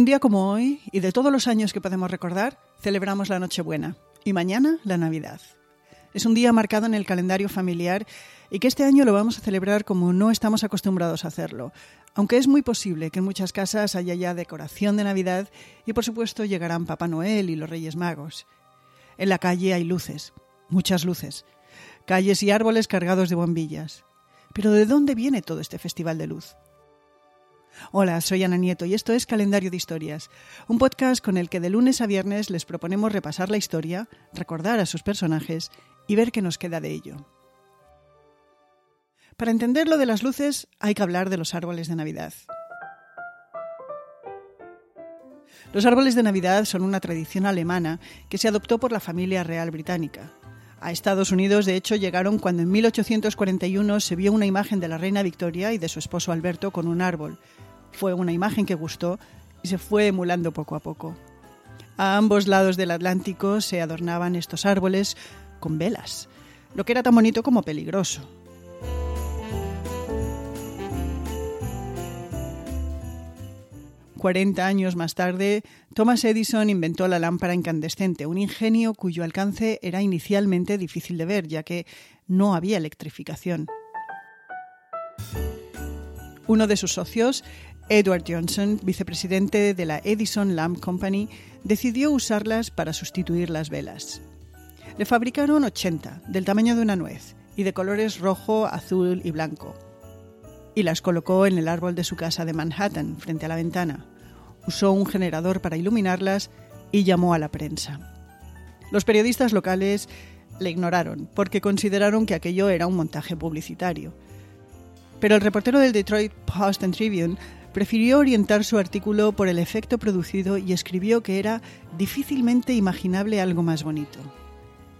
Un día como hoy, y de todos los años que podemos recordar, celebramos la Nochebuena y mañana la Navidad. Es un día marcado en el calendario familiar y que este año lo vamos a celebrar como no estamos acostumbrados a hacerlo, aunque es muy posible que en muchas casas haya ya decoración de Navidad y por supuesto llegarán Papá Noel y los Reyes Magos. En la calle hay luces, muchas luces, calles y árboles cargados de bombillas. Pero ¿de dónde viene todo este festival de luz? Hola, soy Ana Nieto y esto es Calendario de Historias, un podcast con el que de lunes a viernes les proponemos repasar la historia, recordar a sus personajes y ver qué nos queda de ello. Para entender lo de las luces hay que hablar de los árboles de Navidad. Los árboles de Navidad son una tradición alemana que se adoptó por la familia real británica. A Estados Unidos, de hecho, llegaron cuando en 1841 se vio una imagen de la reina Victoria y de su esposo Alberto con un árbol. Fue una imagen que gustó y se fue emulando poco a poco. A ambos lados del Atlántico se adornaban estos árboles con velas, lo que era tan bonito como peligroso. 40 años más tarde, Thomas Edison inventó la lámpara incandescente, un ingenio cuyo alcance era inicialmente difícil de ver, ya que no había electrificación. Uno de sus socios, Edward Johnson, vicepresidente de la Edison Lamp Company, decidió usarlas para sustituir las velas. Le fabricaron 80, del tamaño de una nuez, y de colores rojo, azul y blanco y las colocó en el árbol de su casa de Manhattan, frente a la ventana. Usó un generador para iluminarlas y llamó a la prensa. Los periodistas locales le ignoraron porque consideraron que aquello era un montaje publicitario. Pero el reportero del Detroit Post and Tribune prefirió orientar su artículo por el efecto producido y escribió que era difícilmente imaginable algo más bonito.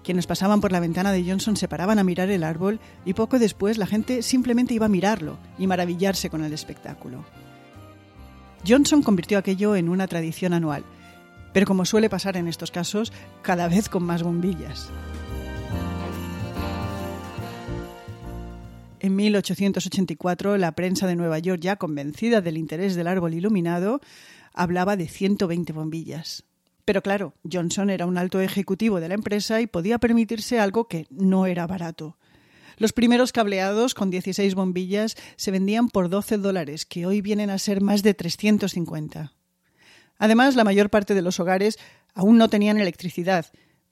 Quienes pasaban por la ventana de Johnson se paraban a mirar el árbol y poco después la gente simplemente iba a mirarlo y maravillarse con el espectáculo. Johnson convirtió aquello en una tradición anual, pero como suele pasar en estos casos, cada vez con más bombillas. En 1884, la prensa de Nueva York, ya convencida del interés del árbol iluminado, hablaba de 120 bombillas. Pero claro, Johnson era un alto ejecutivo de la empresa y podía permitirse algo que no era barato. Los primeros cableados con 16 bombillas se vendían por 12 dólares, que hoy vienen a ser más de 350. Además, la mayor parte de los hogares aún no tenían electricidad,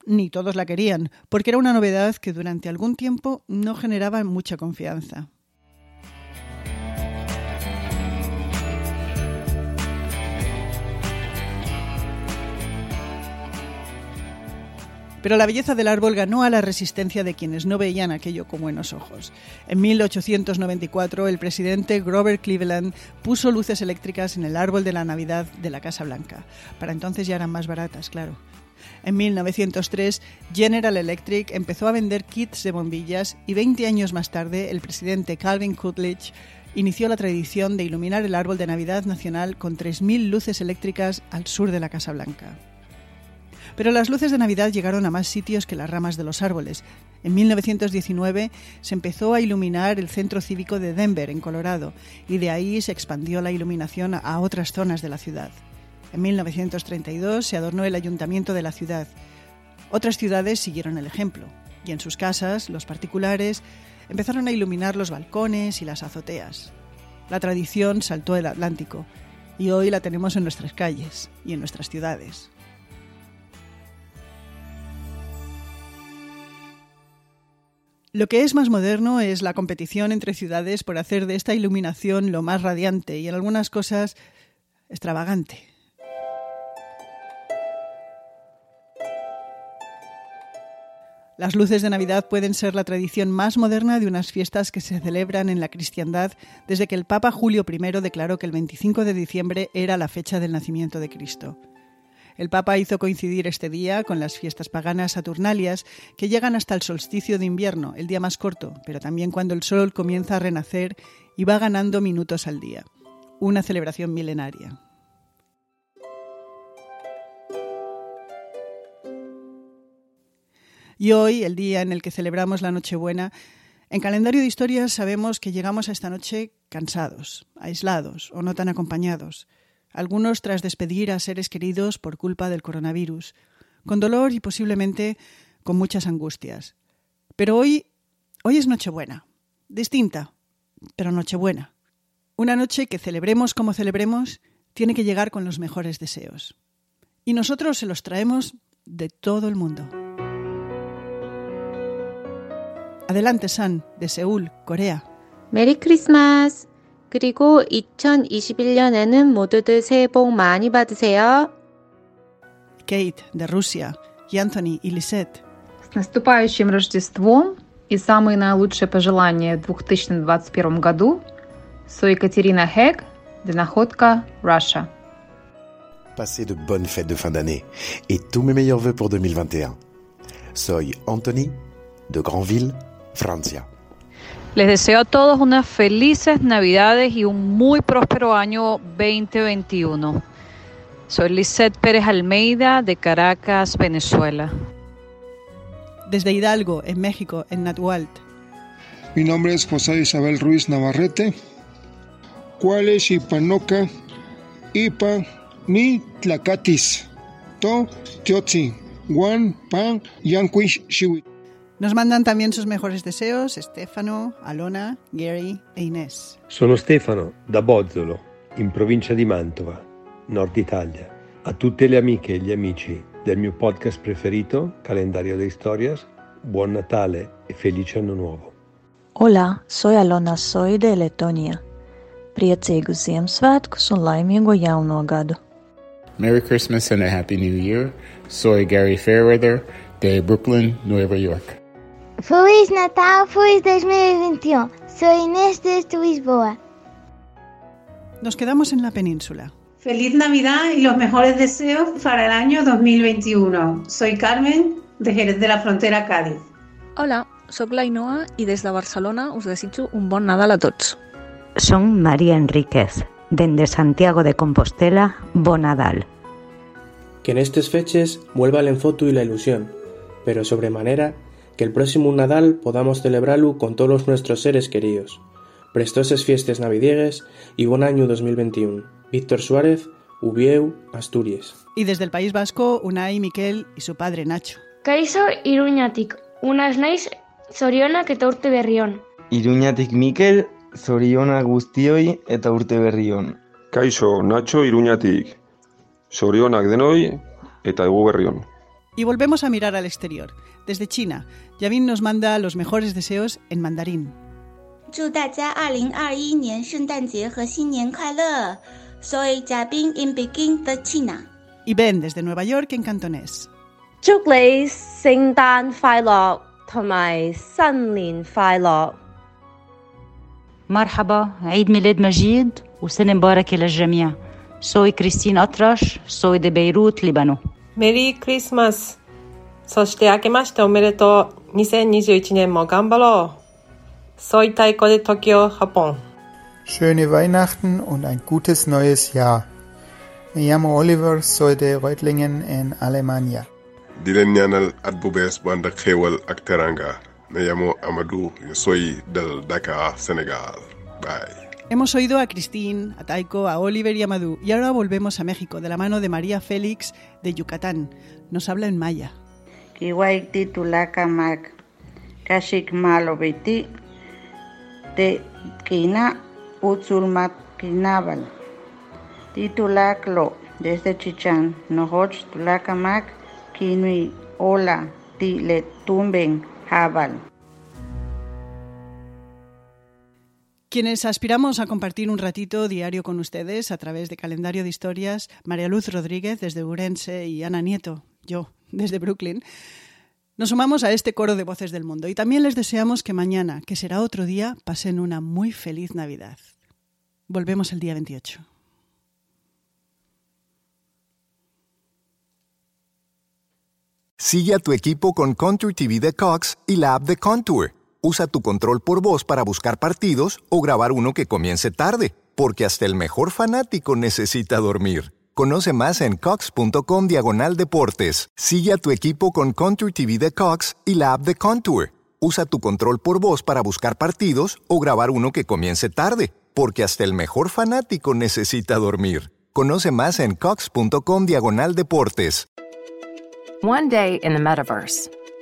ni todos la querían, porque era una novedad que durante algún tiempo no generaba mucha confianza. Pero la belleza del árbol ganó a la resistencia de quienes no veían aquello con buenos ojos. En 1894, el presidente Grover Cleveland puso luces eléctricas en el árbol de la Navidad de la Casa Blanca. Para entonces ya eran más baratas, claro. En 1903, General Electric empezó a vender kits de bombillas y 20 años más tarde, el presidente Calvin Coolidge inició la tradición de iluminar el árbol de Navidad nacional con 3.000 luces eléctricas al sur de la Casa Blanca. Pero las luces de Navidad llegaron a más sitios que las ramas de los árboles. En 1919 se empezó a iluminar el centro cívico de Denver, en Colorado, y de ahí se expandió la iluminación a otras zonas de la ciudad. En 1932 se adornó el ayuntamiento de la ciudad. Otras ciudades siguieron el ejemplo, y en sus casas, los particulares empezaron a iluminar los balcones y las azoteas. La tradición saltó el Atlántico, y hoy la tenemos en nuestras calles y en nuestras ciudades. Lo que es más moderno es la competición entre ciudades por hacer de esta iluminación lo más radiante y en algunas cosas extravagante. Las luces de Navidad pueden ser la tradición más moderna de unas fiestas que se celebran en la cristiandad desde que el Papa Julio I declaró que el 25 de diciembre era la fecha del nacimiento de Cristo. El Papa hizo coincidir este día con las fiestas paganas saturnalias que llegan hasta el solsticio de invierno, el día más corto, pero también cuando el sol comienza a renacer y va ganando minutos al día. Una celebración milenaria. Y hoy, el día en el que celebramos la Nochebuena, en calendario de historias sabemos que llegamos a esta noche cansados, aislados o no tan acompañados. algunos tras despedir a seres queridos por culpa del coronavirus, con dolor y posiblemente con muchas angustias. Pero hoy, hoy es Nochebuena, distinta, pero Nochebuena. Una noche que celebremos como celebremos, tiene que llegar con los mejores deseos. Y nosotros se los traemos de todo el mundo. Adelante, San, de Seúl, Corea. 메리 크리스마스! 그리고 2021년에는 모두들 새해 복 많이 받으세요. Kate, de Rusia, y Anthony y Lisette. С наступающим Рождеством и самые наилучшие пожелания в 2021 году. Soy Екатерина Хэг, de Находка, Russia. Passez de bonnes fêtes de fin d'année et tous mes meilleurs voeux pour 2021. Soy Anthony, de Granville, Francia. Les deseo a todos unas felices Navidades y un muy próspero año 2021. Soy Lisette Pérez Almeida de Caracas, Venezuela. Desde Hidalgo, en México, en Natualt. Mi nombre es José Isabel Ruiz Navarrete. ¿Cuál es Ipanoca? Ipa ni Tlacatis. To Tiotzi. Juan Pan Yanquish Shiwit. Nos mandan también sus mejores deseos Stefano, Alona, Gary e Inés. Sono Stefano da Bozzolo, in provincia di Mantova, Nord Italia. A tutte le amiche e gli amici del mio podcast preferito, Calendario de Historias, buon Natale e felice anno nuovo. Hola, soy Alona, soy de Letonia. Priecīgus Ziemassvētkus un laimīgo jauno gadu. Merry Christmas and a Happy New Year. Soy Gary Fairweather de Brooklyn, Nueva York. Feliz Natal, feliz 2021. Soy Inés desde Lisboa. Nos quedamos en la península. Feliz Navidad y los mejores deseos para el año 2021. Soy Carmen, de Jerez de la Frontera, Cádiz. Hola, sóc l'Ainoa i des de Barcelona us desitjo un bon Nadal a tots. Son María Enríquez, dende Santiago de Compostela, bon Nadal. Que en estas fechas vuelva el enfoto y la ilusión, pero sobremanera que el próximo Nadal podamos celebrarlo con todos nuestros seres queridos. Prestoses fiestas navidiegues y buen año 2021. Víctor Suárez, Ubieu, Asturias. Y desde el País Vasco, Unai, Miquel y su padre Nacho. Kaixo Iruñatik, unas naiz zoriona eta urte berrion. Iruñatik Mikel, zoriona guztioi eta urte berrion. Kaixo Nacho Iruñatik, zorionak denoi eta egu berrion. Y volvemos a mirar al exterior. Desde China, Yavin nos manda los mejores deseos en mandarín. 祝大家二零二一年圣诞节和新年快乐！Soy Jabin in Beijing de China. Y Ben desde Nueva York en cantonés. 祝你圣诞快乐同埋新年快乐。 مرحبا عيد ميلاد مجيد وسنة مباركة للجميع Soy Cristina Atrash, soy de Beirut, Líbano. メリークリスマスそして明けましておめでとう2021年も頑張ろう Soy Taiko de Tokio, Japón. Schöne Weihnachten und ein gutes neues Jahr. Me llamo Oliver, soy de Reutlingen en Alemania. di leen ñaanal at bu bees bu ànd ak xéewal ak teranga me llamo Amadou soy del Dakar Sénégal bye Hemos oído a Christine, a Taiko, a Oliver y a Madú y ahora volvemos a México de la mano de María Félix de Yucatán. Nos habla en maya. Te kina utsulmat kinabal. Titulaklo desde Chichán, nohoch tulakamak kinui hola ti le tumben jabal. Quienes aspiramos a compartir un ratito diario con ustedes a través de calendario de historias, María Luz Rodríguez desde Urense y Ana Nieto, yo desde Brooklyn, nos sumamos a este coro de voces del mundo y también les deseamos que mañana, que será otro día, pasen una muy feliz Navidad. Volvemos el día 28. Sigue a tu equipo con Contour TV de Cox y la app de Contour. Usa tu control por voz para buscar partidos o grabar uno que comience tarde, porque hasta el mejor fanático necesita dormir. Conoce más en cox.com diagonal deportes. Sigue a tu equipo con Contour TV de Cox y la app de Contour. Usa tu control por voz para buscar partidos o grabar uno que comience tarde, porque hasta el mejor fanático necesita dormir. Conoce más en cox.com diagonal deportes. One day in the metaverse,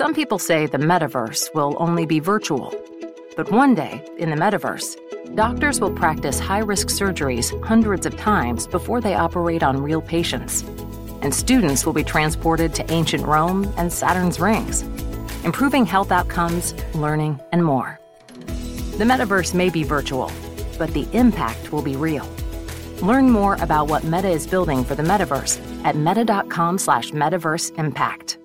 Some people say the metaverse will only be virtual. But one day, in the metaverse, doctors will practice high risk surgeries hundreds of times before they operate on real patients. And students will be transported to ancient Rome and Saturn's rings, improving health outcomes, learning, and more. The metaverse may be virtual, but the impact will be real. Learn more about what Meta is building for the metaverse at meta.com slash metaverse impact.